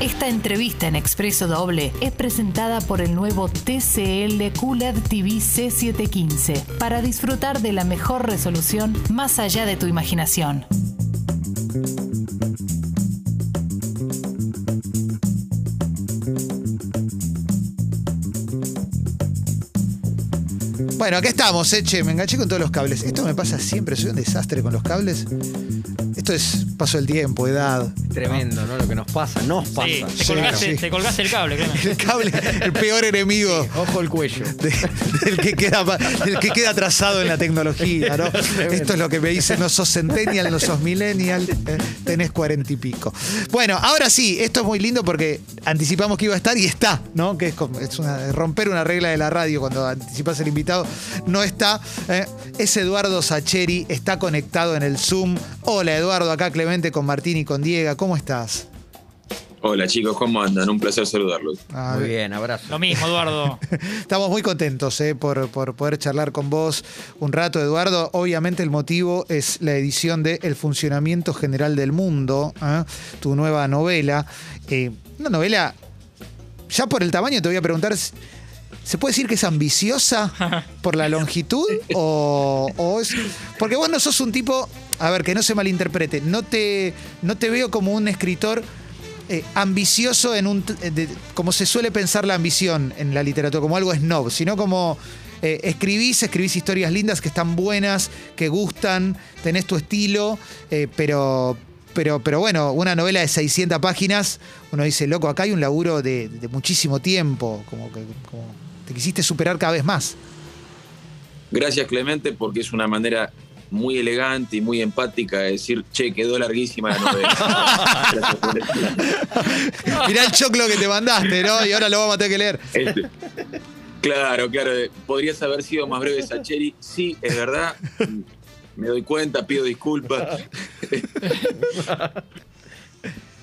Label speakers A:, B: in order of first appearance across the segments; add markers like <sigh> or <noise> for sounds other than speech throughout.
A: Esta entrevista en Expreso Doble es presentada por el nuevo TCL QLED TV C715 para disfrutar de la mejor resolución más allá de tu imaginación.
B: Bueno, acá estamos, Eche. Me enganché con todos los cables. Esto me pasa siempre, soy un desastre con los cables. Esto es paso del tiempo, edad.
C: Tremendo, ¿no? Lo que nos pasa, nos pasa.
D: Sí, te, colgaste,
B: sí.
D: te colgaste el cable, Clemen. <laughs>
B: El cable, el peor enemigo
C: Ojo el cuello.
B: de- del, que queda, del que queda atrasado en la tecnología, ¿no? Esto es lo que me dicen, no sos centennial, no sos millennial, eh, tenés cuarenta y pico. Bueno, ahora sí, esto es muy lindo porque anticipamos que iba a estar y está, ¿no? Que es, como- es una- romper una regla de la radio cuando anticipas el invitado, no está. eh. Es Eduardo Sacheri, está conectado en el Zoom. Hola Eduardo, acá Clemente con Martín y con Diego, ¿cómo estás?
E: Hola chicos, ¿cómo andan? Un placer saludarlos.
B: Ah,
C: Muy bien, abrazo.
D: Lo mismo, Eduardo. <laughs>
B: Estamos muy contentos eh, por, por poder charlar con vos un rato, Eduardo. Obviamente el motivo es la edición de El funcionamiento general del mundo, ¿eh? tu nueva novela. Eh, una novela, ya por el tamaño te voy a preguntar, ¿se puede decir que es ambiciosa <laughs> por la longitud? O, o es, porque vos no sos un tipo, a ver, que no se malinterprete, no te, no te veo como un escritor eh, ambicioso en un de- como se suele pensar la ambición en la literatura, como algo snob, sino como eh, escribís, escribís historias lindas que están buenas, que gustan, tenés tu estilo, eh, pero, pero, pero bueno, una novela de 600 páginas, uno dice, loco, acá hay un laburo de, de muchísimo tiempo, como que como te quisiste superar cada vez más.
E: Gracias Clemente porque es una manera muy elegante y muy empática de decir, che, quedó larguísima la novela. <laughs>
B: Mirá el choclo que te mandaste, ¿no? Y ahora lo vamos a tener que leer.
E: Este, claro, claro, podrías haber sido más breve Sacheri. Sí, es verdad. Me doy cuenta, pido disculpas. <laughs>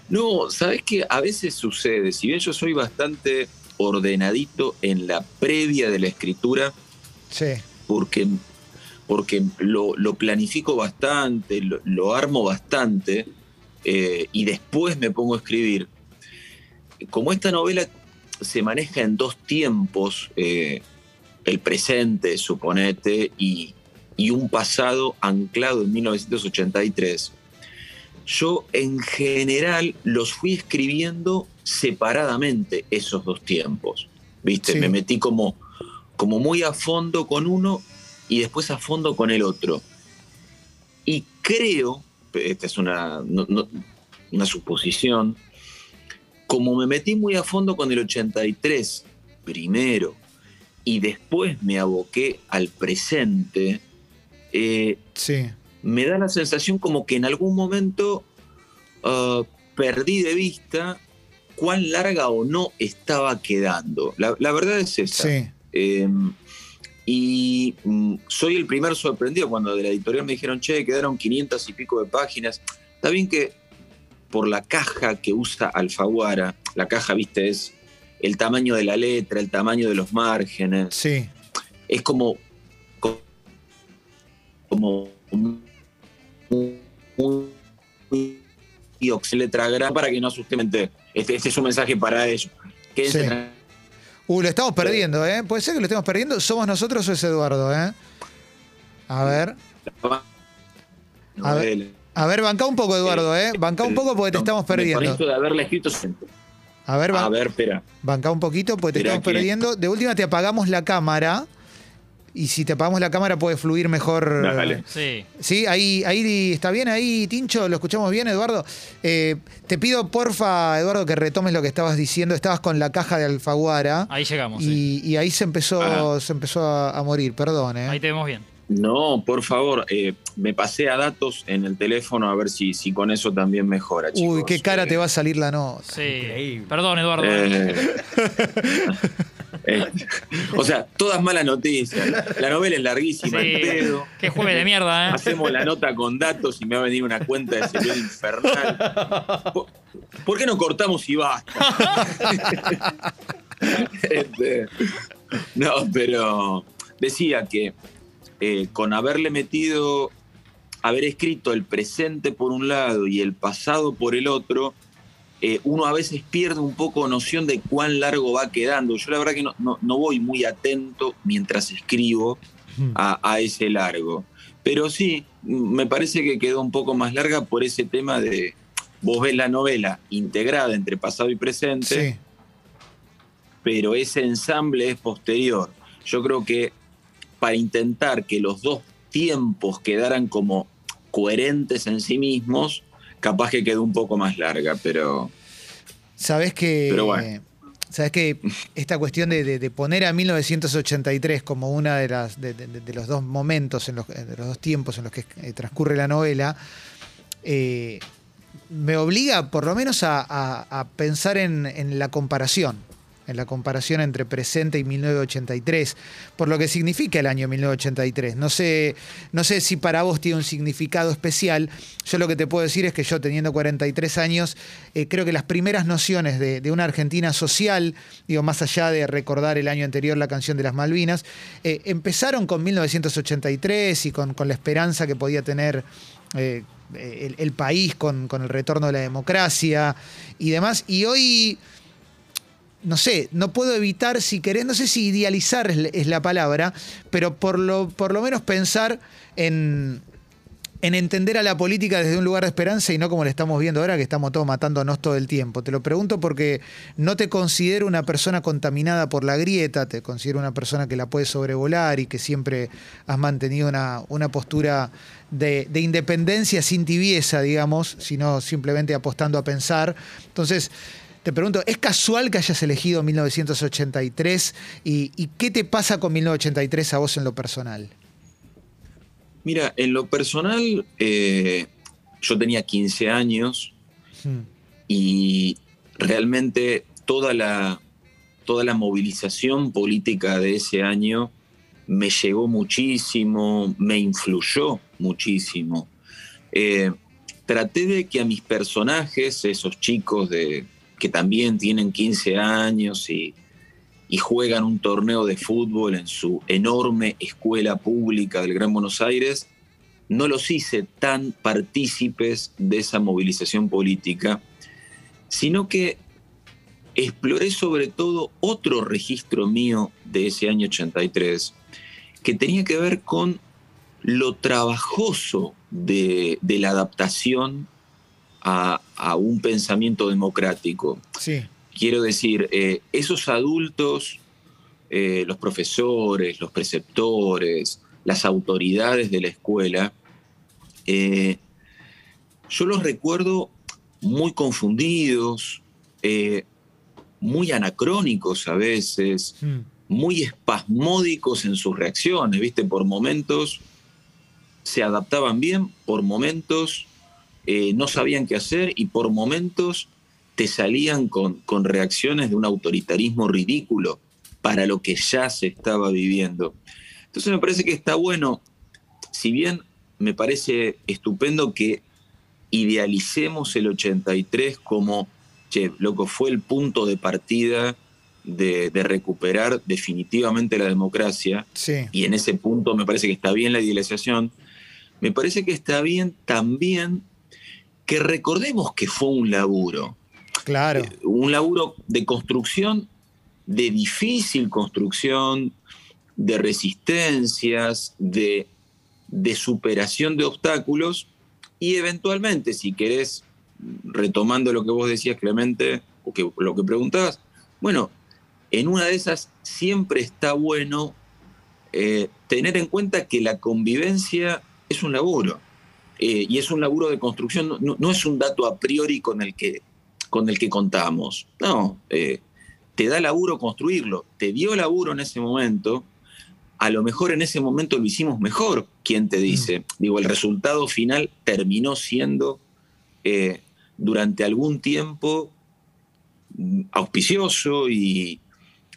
E: No, ¿sabes qué? A veces sucede, si bien yo soy bastante ordenadito en la previa de la escritura,
B: Sí.
E: porque, porque lo, lo planifico bastante, lo, lo armo bastante, eh, y después me pongo a escribir. Como esta novela se maneja en dos tiempos, eh, el presente, suponete, y, y un pasado anclado en 1983, yo en general los fui escribiendo separadamente esos dos tiempos. ¿Viste?
B: Sí.
E: Me metí como, como muy a fondo con uno y después a fondo con el otro. Y creo, esta es una, no- no- una suposición, como me metí muy a fondo con el 83 primero y después me aboqué al presente, eh,
B: Sí.
E: me da la sensación como que en algún momento ah, perdí de vista cuán larga o no estaba quedando. La, la verdad es esa.
B: Sí.
E: Eh, y mm, soy el primer sorprendido cuando de la editorial me dijeron, che, quedaron 500 y pico de páginas. Está bien que por la caja que usa Alfaguara, la caja, viste, es el tamaño de la letra, el tamaño de los márgenes,
B: Sí.
E: es como co- como un- ox- letra grande para que no asuste mente. Este, este es un mensaje para ellos. Quédense
B: Sí. Uh, lo estamos perdiendo, ¿eh? ¿Puede ser que lo estemos perdiendo? ¿Somos nosotros o es Eduardo, eh? A ver. A ver. A ver, banca un poco, Eduardo, ¿eh? Banca un poco porque te estamos perdiendo.
E: de haberla escrito.
B: A ver,
E: A
B: ban-
E: ver, espera.
B: banca un poquito porque te estamos
E: que-
B: perdiendo. De última te apagamos la cámara. Y si te apagamos la cámara puede fluir mejor.
E: Dale.
D: Sí.
B: Sí, ahí, ahí está bien, ahí, Tincho, lo escuchamos bien, Eduardo. Eh, te pido, porfa, Eduardo, que retomes lo que estabas diciendo. Estabas con la caja de Alfaguara.
D: Ahí llegamos. sí.
B: Y, ahí se empezó,
E: Ah.
B: se empezó a, a morir, perdón, ¿eh?
D: Ahí te vemos bien.
E: No, por favor, eh, me pasé a datos en el teléfono a ver si, si con eso también mejora, chicos.
B: Uy, qué cara
E: Eh,
B: te va a salir la nota.
D: Sí.
C: Increíble.
D: Perdón, Eduardo. <laughs>
E: eh, o sea, todas malas noticias. La novela es larguísima,
D: Sí.
E: pedo.
D: Qué jueves de mierda, ¿eh?
E: Hacemos la nota con datos y me va a venir una cuenta de celular infernal. ¿Por, por qué no cortamos y basta? Este, no, pero decía que eh, con haberle metido, haber escrito el presente por un lado y el pasado por el otro, eh, uno a veces pierde un poco noción de cuán largo va quedando. Yo la verdad que no, no- no voy muy atento mientras escribo a, a ese largo. Pero sí, me parece que quedó un poco más larga por ese tema de, vos ves la novela integrada entre pasado y presente,
B: Sí.
E: pero ese ensamble es posterior. Yo creo que para intentar que los dos tiempos quedaran como coherentes en sí mismos, capaz que quedó un poco más larga, pero
B: Sabes que.
E: Pero bueno.
B: Sabes que esta cuestión de, de- de poner a 1983 como una de las de, de- de los dos momentos, en los, de los dos tiempos en los que eh, transcurre la novela, eh, me obliga por lo menos a, a- a pensar en, en la comparación, en la comparación entre presente y 1983, por lo que significa el año 1983. No sé, no sé si para vos tiene un significado especial. Yo lo que te puedo decir es que yo teniendo 43 años, eh, creo que las primeras nociones de, una Argentina social, digo, más allá de recordar el año anterior la canción de las Malvinas, eh, empezaron con 1983 y con, la esperanza que podía tener eh, el, país con el retorno de la democracia y demás. Y hoy, no sé, no puedo evitar, si querés, no sé si idealizar es, la- palabra, pero por lo, por lo menos pensar en, en entender a la política desde un lugar de esperanza y no como le estamos viendo ahora, que estamos todos matándonos todo el tiempo. Te lo pregunto porque no te considero una persona contaminada por la grieta, te considero una persona que la puede sobrevolar y que siempre has mantenido una, una postura de, de independencia sin tibieza, digamos, sino simplemente apostando a pensar. Entonces, te pregunto, ¿es casual que hayas elegido 1983? ¿Y, y qué te pasa con 1983 a vos en lo personal?
E: mira, en lo personal, eh, yo tenía 15 años
B: Hmm.
E: y realmente toda la, toda la movilización política de ese año me llegó muchísimo, me influyó muchísimo. Eh, traté de que a mis personajes, esos chicos de, que también tienen 15 años y, juegan un torneo de fútbol en su enorme escuela pública del Gran Buenos Aires, no los hice tan partícipes de esa movilización política, sino que exploré sobre todo otro registro mío de ese año 83, que tenía que ver con lo trabajoso de la adaptación a, a un pensamiento democrático.
B: Sí.
E: Quiero decir, eh, esos adultos, eh, los profesores, los preceptores, las autoridades de la escuela, eh, yo los recuerdo muy confundidos, muy anacrónicos a veces,
B: Hmm.
E: muy espasmódicos en sus reacciones, ¿viste? Por momentos se adaptaban bien, por momentos eh, no sabían qué hacer y por momentos te salían con, con reacciones de un autoritarismo ridículo para lo que ya se estaba viviendo. Entonces me parece que está bueno, si bien me parece estupendo que idealicemos el 83 como, che, loco, fue el punto de partida de, de recuperar definitivamente la democracia,
B: Sí.
E: y en ese punto me parece que está bien la idealización, me parece que está bien también que recordemos que fue un laburo,
B: Claro.
E: un laburo de construcción, de difícil construcción, de resistencias, de, de superación de obstáculos y eventualmente, si querés, retomando lo que vos decías, Clemente, o que, lo que preguntabas, bueno, en una de esas siempre está bueno eh, tener en cuenta que la convivencia es un laburo eh, y es un laburo de construcción, no- es un dato a priori con el que, con el que contamos. No, eh, te da laburo construirlo, te dio laburo en ese momento, a lo mejor en ese momento lo hicimos mejor, ¿quién te dice? Digo, el resultado final terminó siendo eh, durante algún tiempo mm, auspicioso y,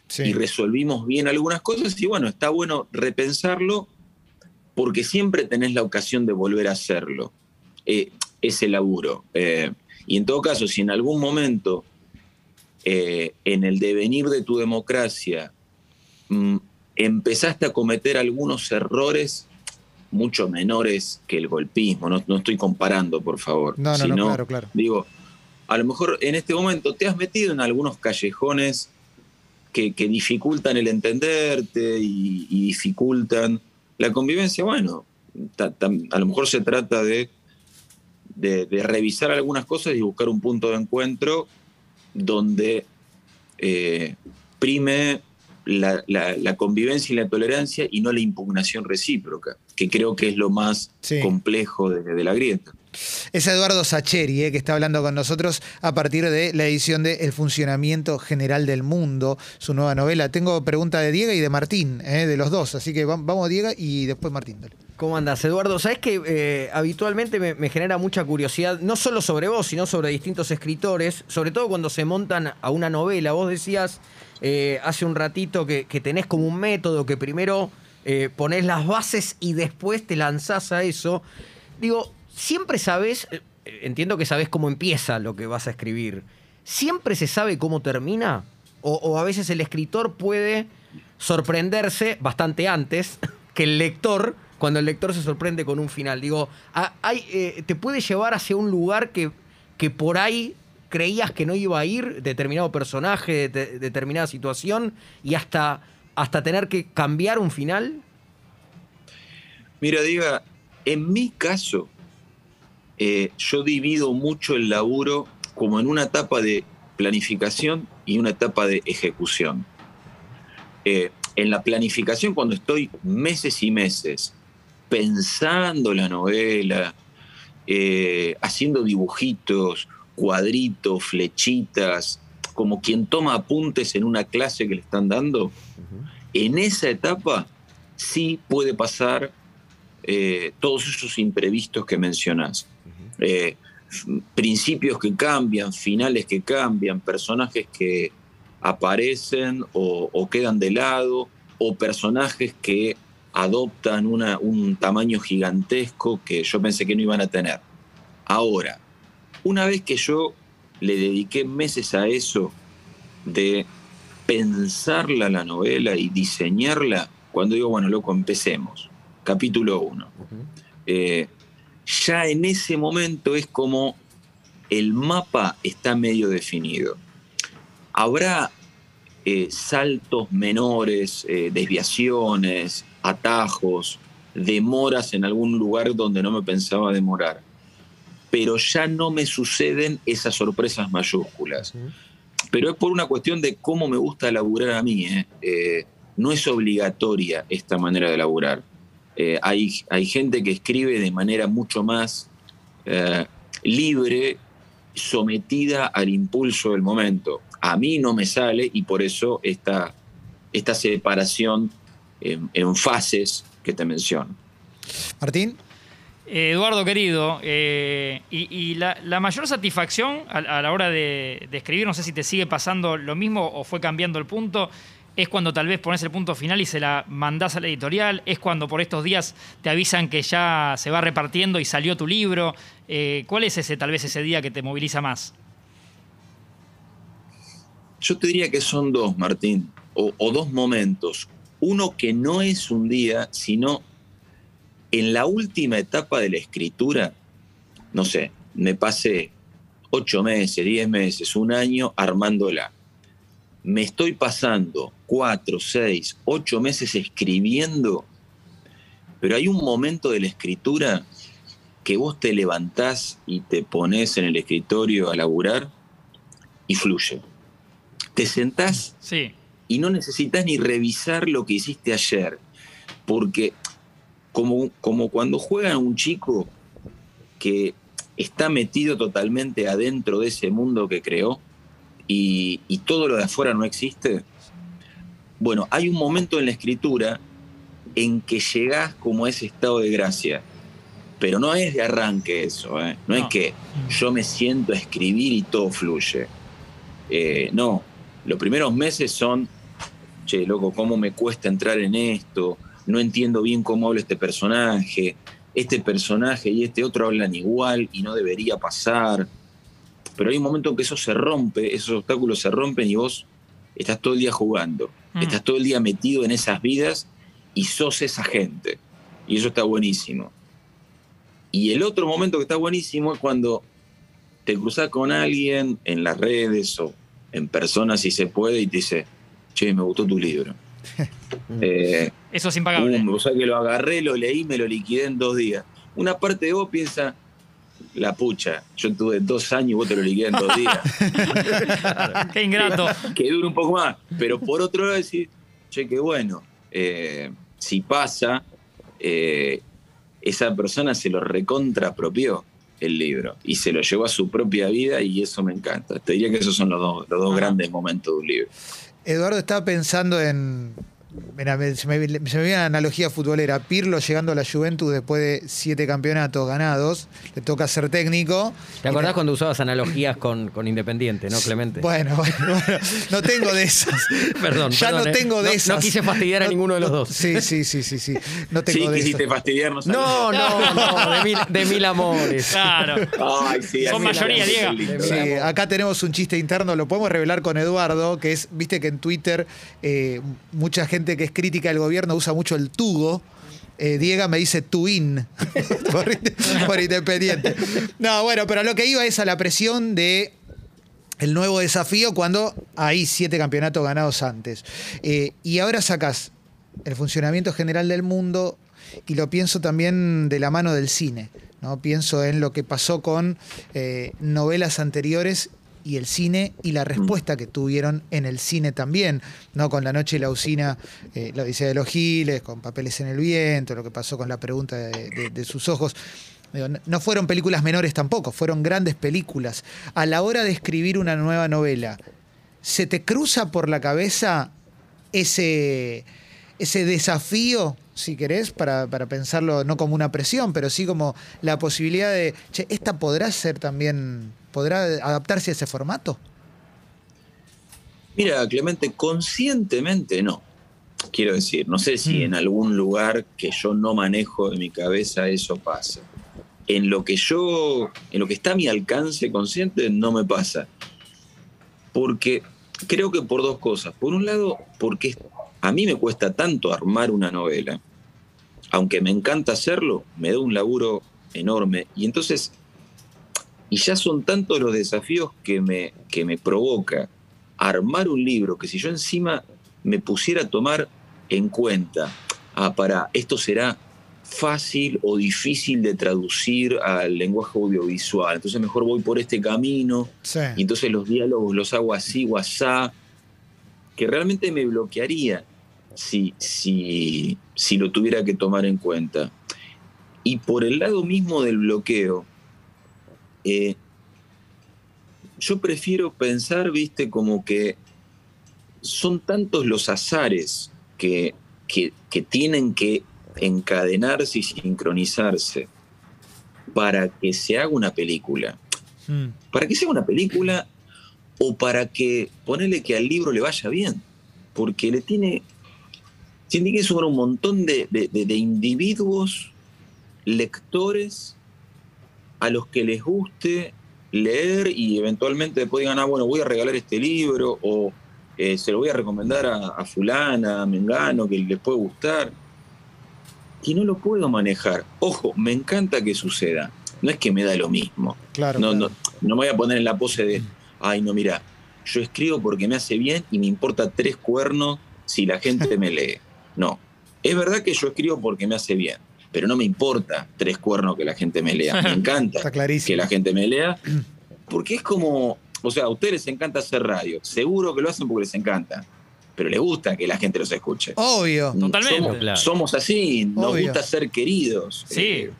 B: Sí.
E: y resolvimos bien algunas cosas y bueno, está bueno repensarlo porque siempre tenés la ocasión de volver a hacerlo, eh, ese laburo. Eh, y en todo caso, si en algún momento eh, en el devenir de tu democracia mm, empezaste a cometer algunos errores mucho menores que el golpismo, no, no estoy comparando, por favor,
B: No, no, no,
E: sino,
B: claro, claro.
E: digo, a lo mejor en este momento te has metido en algunos callejones que, que dificultan el entenderte y, y dificultan la convivencia. Bueno, ta- a lo mejor se trata de, de, de revisar algunas cosas y buscar un punto de encuentro donde eh, prime la, la- la convivencia y la tolerancia y no la impugnación recíproca, que creo que es lo más
B: Sí.
E: complejo de, de la grieta.
B: Es Eduardo Sacheri, eh, que está hablando con nosotros a partir de la edición de El funcionamiento general del mundo, su nueva novela. Tengo pregunta de Diego y de Martín, eh, de los dos. Así que va- vamos Diego y después Martín.
C: ¿Cómo andas, Eduardo? Sabes que eh, habitualmente me, genera mucha curiosidad, no solo sobre vos, sino sobre distintos escritores, sobre todo cuando se montan a una novela. Vos decías hace un ratito que, tenés como un método que primero ponés las bases y después te lanzás a eso. Digo, siempre sabés, eh, entiendo que sabés cómo empieza lo que vas a escribir. ¿Siempre se sabe cómo termina? O, a veces el escritor puede sorprenderse bastante antes <laughs> que el lector, cuando el lector se sorprende con un final. Digo, eh, te puede llevar hacia un lugar que, que por ahí creías que no iba a ir, determinado personaje, de- determinada situación, y hasta, hasta tener que cambiar un final.
E: Mira, diga, en mi caso, eh, yo divido mucho el laburo como en una etapa de planificación y una etapa de ejecución. Eh, en la planificación, cuando estoy meses y meses pensando la novela, eh, haciendo dibujitos, cuadritos, flechitas, como quien toma apuntes en una clase que le están dando, en esa etapa sí puede pasar eh, todos esos imprevistos que mencionás. Eh, principios que cambian, finales que cambian, personajes que aparecen o, o quedan de lado, o personajes que adoptan una- un tamaño gigantesco que yo pensé que no iban a tener. Ahora, una vez que yo le dediqué meses a eso de pensarla la novela y diseñarla, cuando digo, bueno, loco, empecemos. Capítulo 1. Ya en ese momento es como el mapa está medio definido. Habrá eh, saltos menores, eh, desviaciones, atajos, demoras en algún lugar donde no me pensaba demorar. Pero ya no me suceden esas sorpresas mayúsculas pero es por una cuestión de cómo me gusta laburar a mí. ¿eh? No es obligatoria esta manera de laburar. Eh, hay, hay gente que escribe de manera mucho más eh, libre, sometida al impulso del momento. A mí no me sale y por eso esta, esta separación en, en fases que te menciono.
B: Martín.
D: Eh, Eduardo, querido, eh, y, y la, la mayor satisfacción a, a la hora de, de escribir, no sé si te sigue pasando lo mismo o fue cambiando el punto, es cuando tal vez pones el punto final y se la mandás a la editorial, es cuando por estos días te avisan que ya se va repartiendo y salió tu libro. Eh, ¿Cuál es ese tal vez ese día que te moviliza más?
E: Yo te diría que son dos, Martín, o, o dos momentos. Uno que no es un día, sino en la última etapa de la escritura, no sé, me pasé ocho meses, diez meses, un año armándola. Me estoy pasando cuatro, seis, ocho meses escribiendo, pero hay un momento de la escritura que vos te levantás y te pones en el escritorio a laburar y fluye. Te sentás
D: Sí,
E: y no necesitas ni revisar lo que hiciste ayer, porque como, como cuando juega un chico que está metido totalmente adentro de ese mundo que creó y, y todo lo de afuera no existe, bueno, hay un momento en la escritura en que llegás como a ese estado de gracia, pero no es de arranque eso, ¿eh? no, es que yo me siento a escribir y todo fluye. Eh, no, los primeros meses son, che, loco, ¿cómo me cuesta entrar en esto? No entiendo bien cómo habla este personaje. Este personaje y este otro hablan igual y no debería pasar. Pero hay un momento en que eso se rompe, esos obstáculos se rompen y vos estás todo el día jugando.
D: Mm.
E: Estás todo el día metido en esas vidas y sos esa gente. Y eso está buenísimo. Y el otro momento que está buenísimo es cuando te cruzás con alguien en las redes o en persona si se puede y te dice, che, me gustó tu libro. <laughs> Eh,
D: Eso es impagable.
E: um, o sea que lo agarré, lo leí, me lo liquidé en dos días. Una parte de vos piensa, la pucha, yo tuve dos años y vos te lo liquidé en dos días. <laughs>
D: Qué ingrato.
E: que dure un poco más. Pero por otro lado decir, che, qué bueno, eh, si pasa, eh, esa persona se lo recontrapropió el libro y se lo llevó a su propia vida y eso me encanta. Te diría que esos son los dos, los dos grandes momentos de un libro.
B: Eduardo estaba pensando en. Mira, me- se me, se me viene una analogía futbolera. Pirlo llegando a la Juventus después de siete campeonatos ganados. Le toca ser técnico.
C: ¿Te acordás cuando usabas analogías con, con Independiente, no, Clemente?
B: Bueno, bueno, bueno. No tengo de esas. <laughs>
C: Perdón,
B: Ya
C: perdón,
B: no
C: eh.
B: tengo de
C: No-
B: esas.
C: no quise fastidiar a ninguno de los dos.
B: Sí, sí, sí, sí, sí. No tengo
E: Sí,
B: de
E: quisiste
B: esas.
E: fastidiarnos. a
C: No, no, no, de mil, de mil amores.
D: Claro.
E: Ay, sí,
D: Son mayoría, Diego.
E: lindo.
B: Sí,
C: Bravo.
B: acá tenemos un chiste interno, lo podemos revelar con Eduardo, que es, viste que en Twitter eh, mucha gente que es crítica del gobierno usa mucho el tugo. Eh, Diego me dice tuin <laughs> por, independiente. No, bueno, pero lo que iba es a la presión de el nuevo desafío cuando hay siete campeonatos ganados antes. Eh, y ahora sacas el funcionamiento general del mundo y lo pienso también de la mano del cine. ¿no? Pienso en lo que pasó con eh, novelas anteriores y el cine y la respuesta que tuvieron en el cine también, ¿no? Con La Noche y la Usina, eh, La Odisea de los Giles, con Papeles en el Viento, lo que pasó con La Pregunta de, de- de sus ojos. Digo, no- no fueron películas menores tampoco, fueron grandes películas. A la hora de escribir una nueva novela, ¿se te cruza por la cabeza ese, ese desafío, si querés, para, para pensarlo no como una presión, pero sí como la posibilidad de, che, esta podrá ser también, podrá adaptarse a ese formato?
E: Mira, Clemente, conscientemente no. Quiero decir, no sé si
B: Mm.
E: en algún lugar que yo no manejo de mi cabeza eso pasa. En lo que yo, en lo que está a mi alcance consciente, no me pasa. Porque creo que por dos cosas. Por un lado, porque a mí me cuesta tanto armar una novela, aunque me encanta hacerlo, me da un laburo enorme. Y entonces, y ya son tantos los desafíos que me, que me provoca armar un libro que si yo encima me pusiera a tomar en cuenta, ah, para esto será fácil o difícil de traducir al lenguaje audiovisual, entonces mejor voy por este camino,
B: Sí.
E: y entonces los diálogos los hago así o asá, que realmente me bloquearía si, si, si lo tuviera que tomar en cuenta. Y por el lado mismo del bloqueo, eh, yo prefiero pensar, viste, como que son tantos los azares que, que, que tienen que encadenarse y sincronizarse para que se haga una película
B: Mm.
E: para que sea una película o para que ponerle que al libro le vaya bien. Porque le tiene. Tiene que sumar un montón de, de- de- de individuos, lectores, a los que les guste leer y eventualmente después digan, ah, bueno, voy a regalar este libro o eh, se lo voy a recomendar a, a fulana, a Mengano, que les puede gustar. Que no lo puedo manejar. Ojo, me encanta que suceda. No es que me da lo mismo.
B: Claro.
E: No,
B: claro.
E: no, no me voy a poner en la pose de, ay, no, mira, yo escribo porque me hace bien y me importa tres cuernos si la gente me <laughs> lee. No. Es verdad que yo escribo porque me hace bien, pero no me importa tres cuernos que la gente me lea. Me <laughs> encanta
B: Está
E: que la gente me lea, <clears throat> porque es como, o sea, a ustedes les encanta hacer radio. Seguro que lo hacen porque les encanta, pero les gusta que la gente los escuche.
B: Obvio,
D: Totalmente.
E: Somos,
C: Claro.
E: somos así, nos
B: Obvio.
E: gusta ser queridos.
D: Sí.
E: Eh,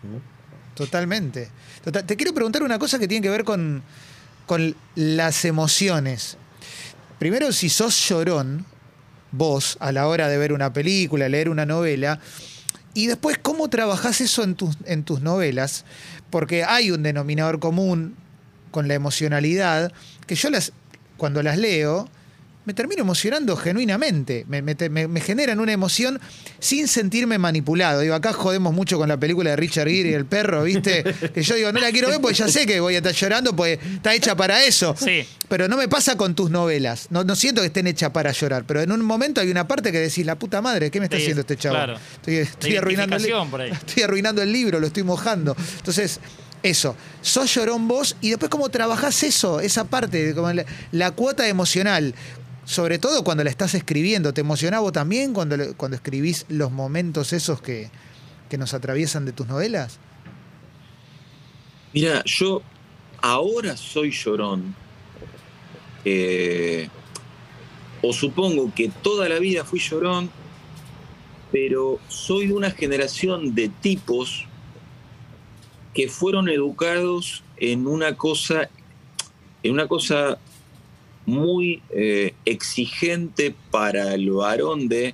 B: totalmente. Total- Te quiero preguntar una cosa que tiene que ver con, con las emociones. Primero, si sos llorón, vos, a la hora de ver una película, leer una novela, y después, ¿cómo trabajás eso en tus, en tus novelas? Porque hay un denominador común con la emocionalidad, que yo las, cuando las leo, me termino emocionando genuinamente. Me, me- me- me generan una emoción sin sentirme manipulado. Digo, acá jodemos mucho con la película de Richard Gere y el perro, ¿viste? <laughs> Que yo digo, no la quiero ver porque ya sé que voy a estar llorando porque está hecha para eso.
D: Sí.
B: Pero no me pasa con tus novelas. No, no siento que estén hechas para llorar. Pero en un momento hay una parte que decís, la puta madre, ¿qué me está haciendo este chavo?
D: claro.
B: Estoy, estoy arruinando el, <laughs> estoy arruinando el libro, lo estoy mojando. Entonces, eso, sos llorón vos y después cómo trabajás eso, esa parte, como la, la cuota emocional. Sobre todo cuando la estás escribiendo. ¿Te emocionaba también cuando, cuando escribís los momentos esos que, que nos atraviesan de tus novelas?
E: Mira, yo ahora soy llorón. Eh, o supongo que toda la vida fui llorón, pero soy de una generación de tipos que fueron educados en una cosa, en una cosa muy eh, exigente para el varón de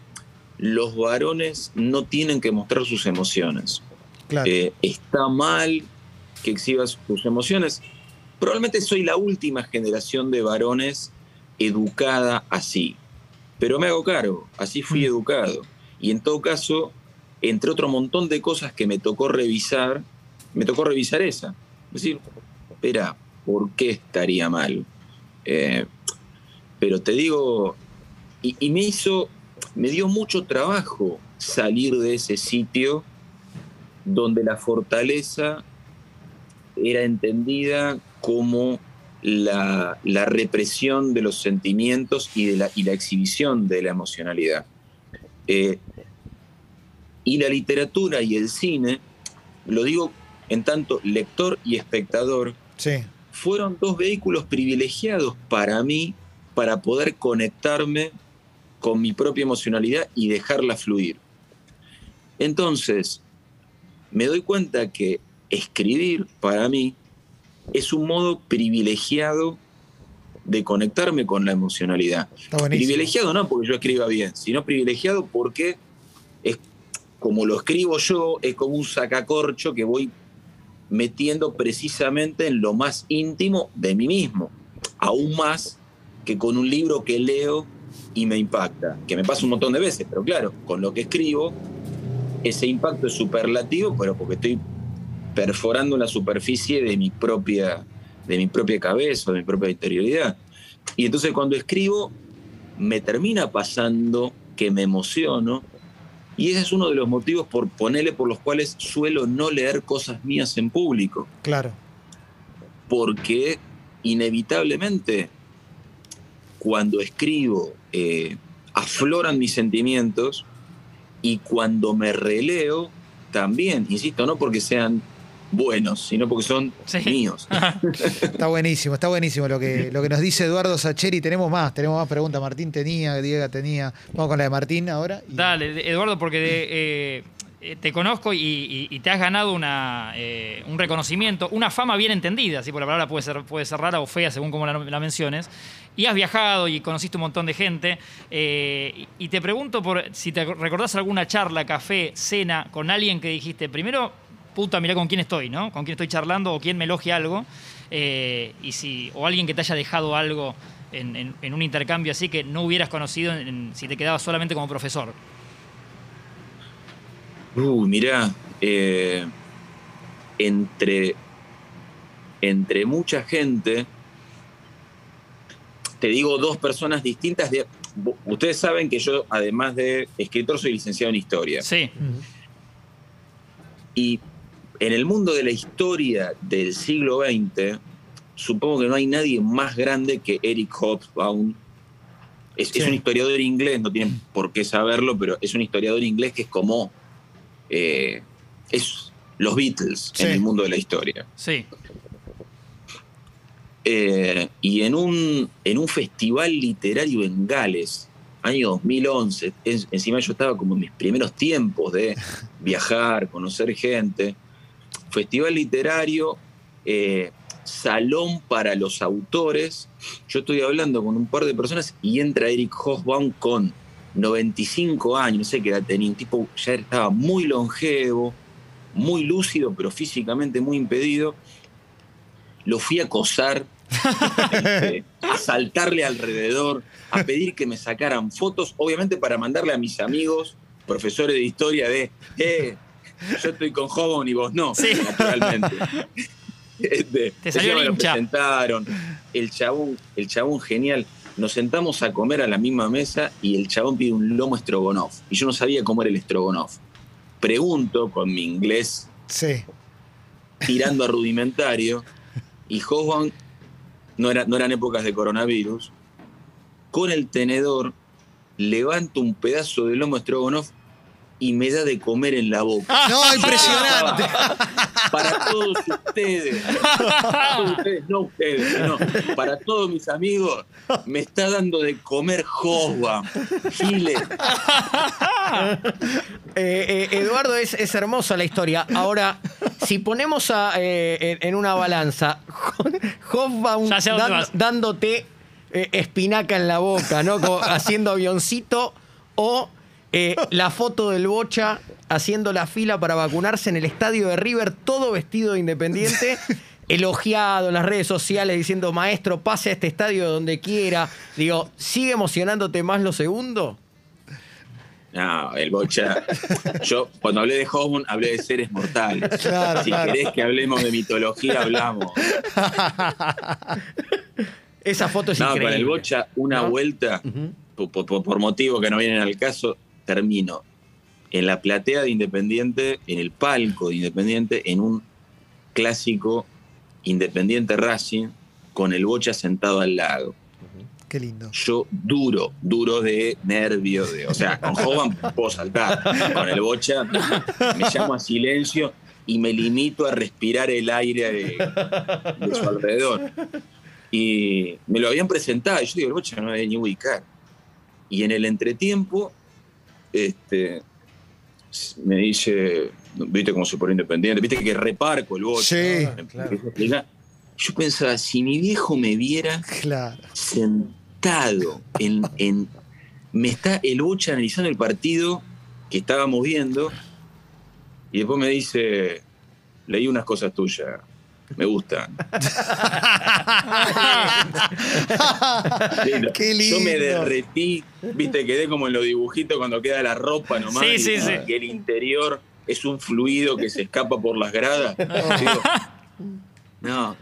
E: los varones no tienen que mostrar sus emociones.
B: Claro.
E: Eh, está mal que exhibas tus emociones. Probablemente soy la última generación de varones educada así. Pero me hago cargo, así fui
B: Mm.
E: educado. Y en todo caso, entre otro montón de cosas que me tocó revisar, me tocó revisar esa. Es decir, espera, ¿por qué estaría mal? Eh, pero te digo, y, y me hizo, me dio mucho trabajo salir de ese sitio donde la fortaleza era entendida como la, la represión de los sentimientos y, de la, y la exhibición de la emocionalidad. Eh, y la literatura y el cine, lo digo en tanto lector y espectador,
B: Sí.
E: fueron dos vehículos privilegiados para mí para poder conectarme con mi propia emocionalidad y dejarla fluir. Entonces, me doy cuenta que escribir para mí es un modo privilegiado de conectarme con la emocionalidad. Privilegiado no porque yo escriba bien, sino privilegiado porque es como lo escribo yo, es como un sacacorcho que voy metiendo precisamente en lo más íntimo de mí mismo. Aún más que con un libro que leo y me impacta, que me pasa un montón de veces, pero claro, con lo que escribo, ese impacto es superlativo, pero porque estoy perforando la superficie de mi propia, de mi propia cabeza, de mi propia interioridad. Y entonces cuando escribo, me termina pasando que me emociono, y ese es uno de los motivos por ponerle por los cuales suelo no leer cosas mías en público,
B: Claro.
E: porque inevitablemente cuando escribo eh, afloran mis sentimientos y cuando me releo también, insisto, no porque sean buenos, sino porque son
D: Sí.
E: míos. <laughs>
B: Está buenísimo, está buenísimo lo que, lo que nos dice Eduardo Sacheri. Tenemos más, tenemos más preguntas. Martín tenía, Diego tenía. Vamos con la de Martín ahora. y-
D: Dale, Eduardo, porque de, eh, eh, te conozco y, te has ganado una, eh, un reconocimiento, una fama bien entendida, ¿sí? por la palabra puede ser, puede ser rara o fea según cómo la, menciones. Y has viajado y conociste un montón de gente. eh, y te pregunto por si te recordás alguna charla, café, cena con alguien que dijiste, primero, puta, mirá con quién estoy, ¿no? Con quién estoy charlando o quién me elogia algo. eh, y si, o alguien que te haya dejado algo en, un intercambio así que no hubieras conocido si te quedabas solamente como profesor.
E: Uy, mirá, eh, entre, entre mucha gente, te digo dos personas distintas. De, ustedes saben que yo, además de escritor, soy licenciado en historia.
D: Sí.
E: Y en el mundo de la historia del siglo XX, supongo que no hay nadie más grande que Eric Hobsbawm. Es, es un historiador inglés, no tienen por qué saberlo, pero es un historiador inglés que es como eh, es los Beatles
B: Sí.
E: en el mundo de la historia.
D: sí.
E: Eh, y en un, en un festival literario en Gales, año 2011, es- encima yo estaba como en mis primeros tiempos de <laughs> viajar, conocer gente, festival literario, eh, salón para los autores, yo estoy hablando con un par de personas y entra Eric Hobsbawm con 95 años, no sé qué edad tenía, un tipo ya estaba muy longevo, muy lúcido, pero físicamente muy impedido. Lo fui a acosar <laughs> este, a saltarle alrededor, a pedir que me sacaran fotos, obviamente para mandarle a mis amigos, profesores de historia, de, eh, yo estoy con Hobon y vos no,
D: Sí.
E: naturalmente. Este,
D: Te salió
E: me lo presentaron, el chabón, el chabón genial. Nos sentamos a comer a la misma mesa y el chabón pide un lomo estrogonoff. Y yo no sabía cómo era el estrogonoff. Pregunto con mi inglés
B: Sí.
E: tirando a rudimentario, y Hosban, no, era, no eran épocas de coronavirus, con el tenedor levanto un pedazo de lomo Strogonoff y me da de comer en la boca. <laughs>
B: No, impresionante. <laughs>
E: Para todos ustedes, para todos ustedes, no ustedes, no, para todos mis amigos, me está dando de comer Josba, Giles. <laughs>
C: Eh, eh, Eduardo, es, es hermosa la historia. Ahora, si ponemos a, eh, en, en una balanza, Hoffbaum
D: Ya sé a dónde
C: dan- dándote eh, espinaca en la boca, ¿no? Como haciendo avioncito, o eh, la foto del Bocha haciendo la fila para vacunarse en el estadio de River, todo vestido de independiente. <laughs> Elogiado en las redes sociales diciendo, maestro, pase a este estadio donde quiera. Digo, ¿sigue emocionándote más lo segundo?
E: No, el bocha. Yo, cuando hablé de Hosbun, hablé de seres mortales.
B: Claro,
E: si
B: claro.
E: querés que hablemos de mitología, hablamos. <laughs>
C: Esa foto es
E: No,
C: increíble.
E: para el bocha, una
C: ¿No?
E: vuelta, por, por- por motivos que no vienen al caso, termino en la platea de Independiente, en el palco de Independiente, en un clásico Independiente Racing, con el bocha sentado al lado.
B: Qué lindo.
E: yo duro, duro de nervio, de, o sea, con Hogan puedo saltar, con el bocha me llamo a silencio y me limito a respirar el aire de, de su alrededor. Y me lo habían presentado, y yo digo, el bocha no me debe ni ubicar. Y en el entretiempo, este, me dice, viste cómo se pone independiente, viste que reparco el.
B: Sí,
C: claro.
E: explicar. Yo pensaba, si mi viejo me viera,
B: Claro.
E: sentado en, en- me está el bocha analizando el partido que estábamos viendo y después me dice leí unas cosas tuyas me <laughs> Lindo.
B: Qué
E: yo me
B: lindo.
E: derretí viste quedé como en los dibujitos cuando queda la ropa nomás
D: Sí,
E: y,
D: sí, sí.
E: y el interior es un fluido que se escapa por las gradas <laughs> Digo, no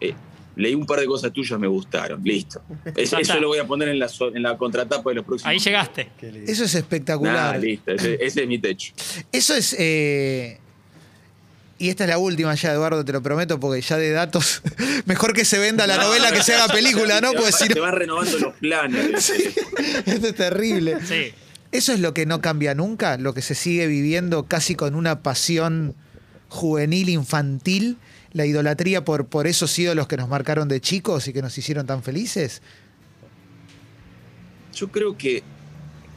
E: eh, leí un par de cosas tuyas me gustaron listo Es- eso lo voy a poner en la, en la contratapa de los próximos
D: Ahí llegaste.
B: Eso es
E: Nah,
B: espectacular.
E: listo, ese, ese es mi techo.
B: Eso es. eh, y esta es la última ya, Eduardo, te lo prometo, porque ya de datos. <laughs> Mejor que se venda la
E: No,
B: novela
E: no,
B: que se haga película, ¿no?
E: Se
B: Porque
E: va-
B: si no.
E: van renovando los planes. <laughs>
B: Esto es terrible.
D: Sí.
B: Eso es lo que no cambia nunca, lo que se sigue viviendo casi con una pasión juvenil, infantil, la idolatría por, por esos ídolos que nos marcaron de chicos y que nos hicieron tan felices.
E: Yo creo que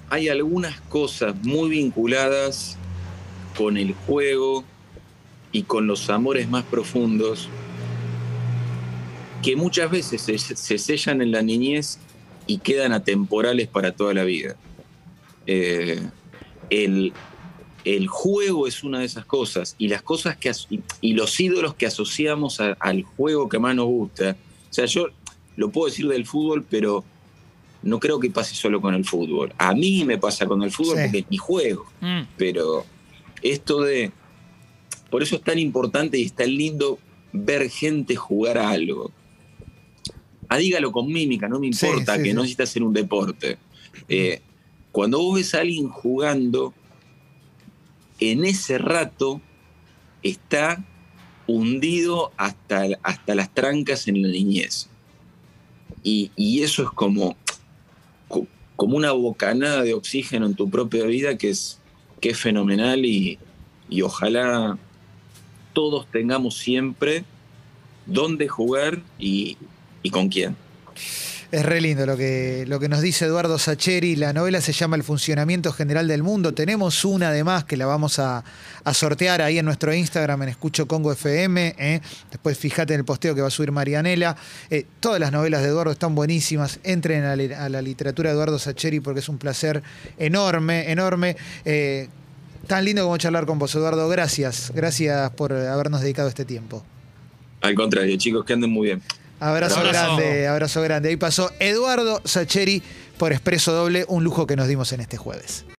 E: hay algunas cosas muy vinculadas con el juego y con los amores más profundos que muchas veces se, se sellan en la niñez y quedan atemporales para toda la vida. Eh, el, el juego es una de esas cosas y las cosas que as- y, y los ídolos que asociamos a- al juego que más nos gusta. O sea, yo lo puedo decir del fútbol, pero no creo que pase solo con el fútbol. A mí me pasa con el fútbol
B: Sí.
E: porque es mi juego,
D: Mm.
E: pero esto de... Por eso es tan importante y es tan lindo ver gente jugar a algo. Ah, dígalo con mímica, no me importa,
B: sí,
E: que
B: sí.
E: no necesita ser un deporte. Eh, cuando vos ves a alguien jugando, en ese rato está hundido hasta, hasta las trancas en la niñez. Y, y eso es como, co- como una bocanada de oxígeno en tu propia vida que es, que es fenomenal y, y ojalá todos tengamos siempre dónde jugar y, y con quién.
B: Es re lindo lo que, lo que nos dice Eduardo Sacheri. La novela se llama El funcionamiento general del mundo. Tenemos una además que la vamos a, a sortear ahí en nuestro Instagram en Escucho Congo FM. ¿eh? Después fíjate en el posteo que va a subir Marianela. Eh, todas las novelas de Eduardo están buenísimas. Entren a, la- literatura de Eduardo Sacheri porque es un placer enorme, enorme. Eh, tan lindo como charlar con vos, Eduardo. Gracias. Gracias por habernos dedicado este tiempo.
E: Al contrario, chicos, que anden muy bien.
B: Abrazo,
D: Abrazo.
B: grande, abrazo grande. Ahí pasó Eduardo Sacheri por Expreso Doble, un lujo que nos dimos en este jueves.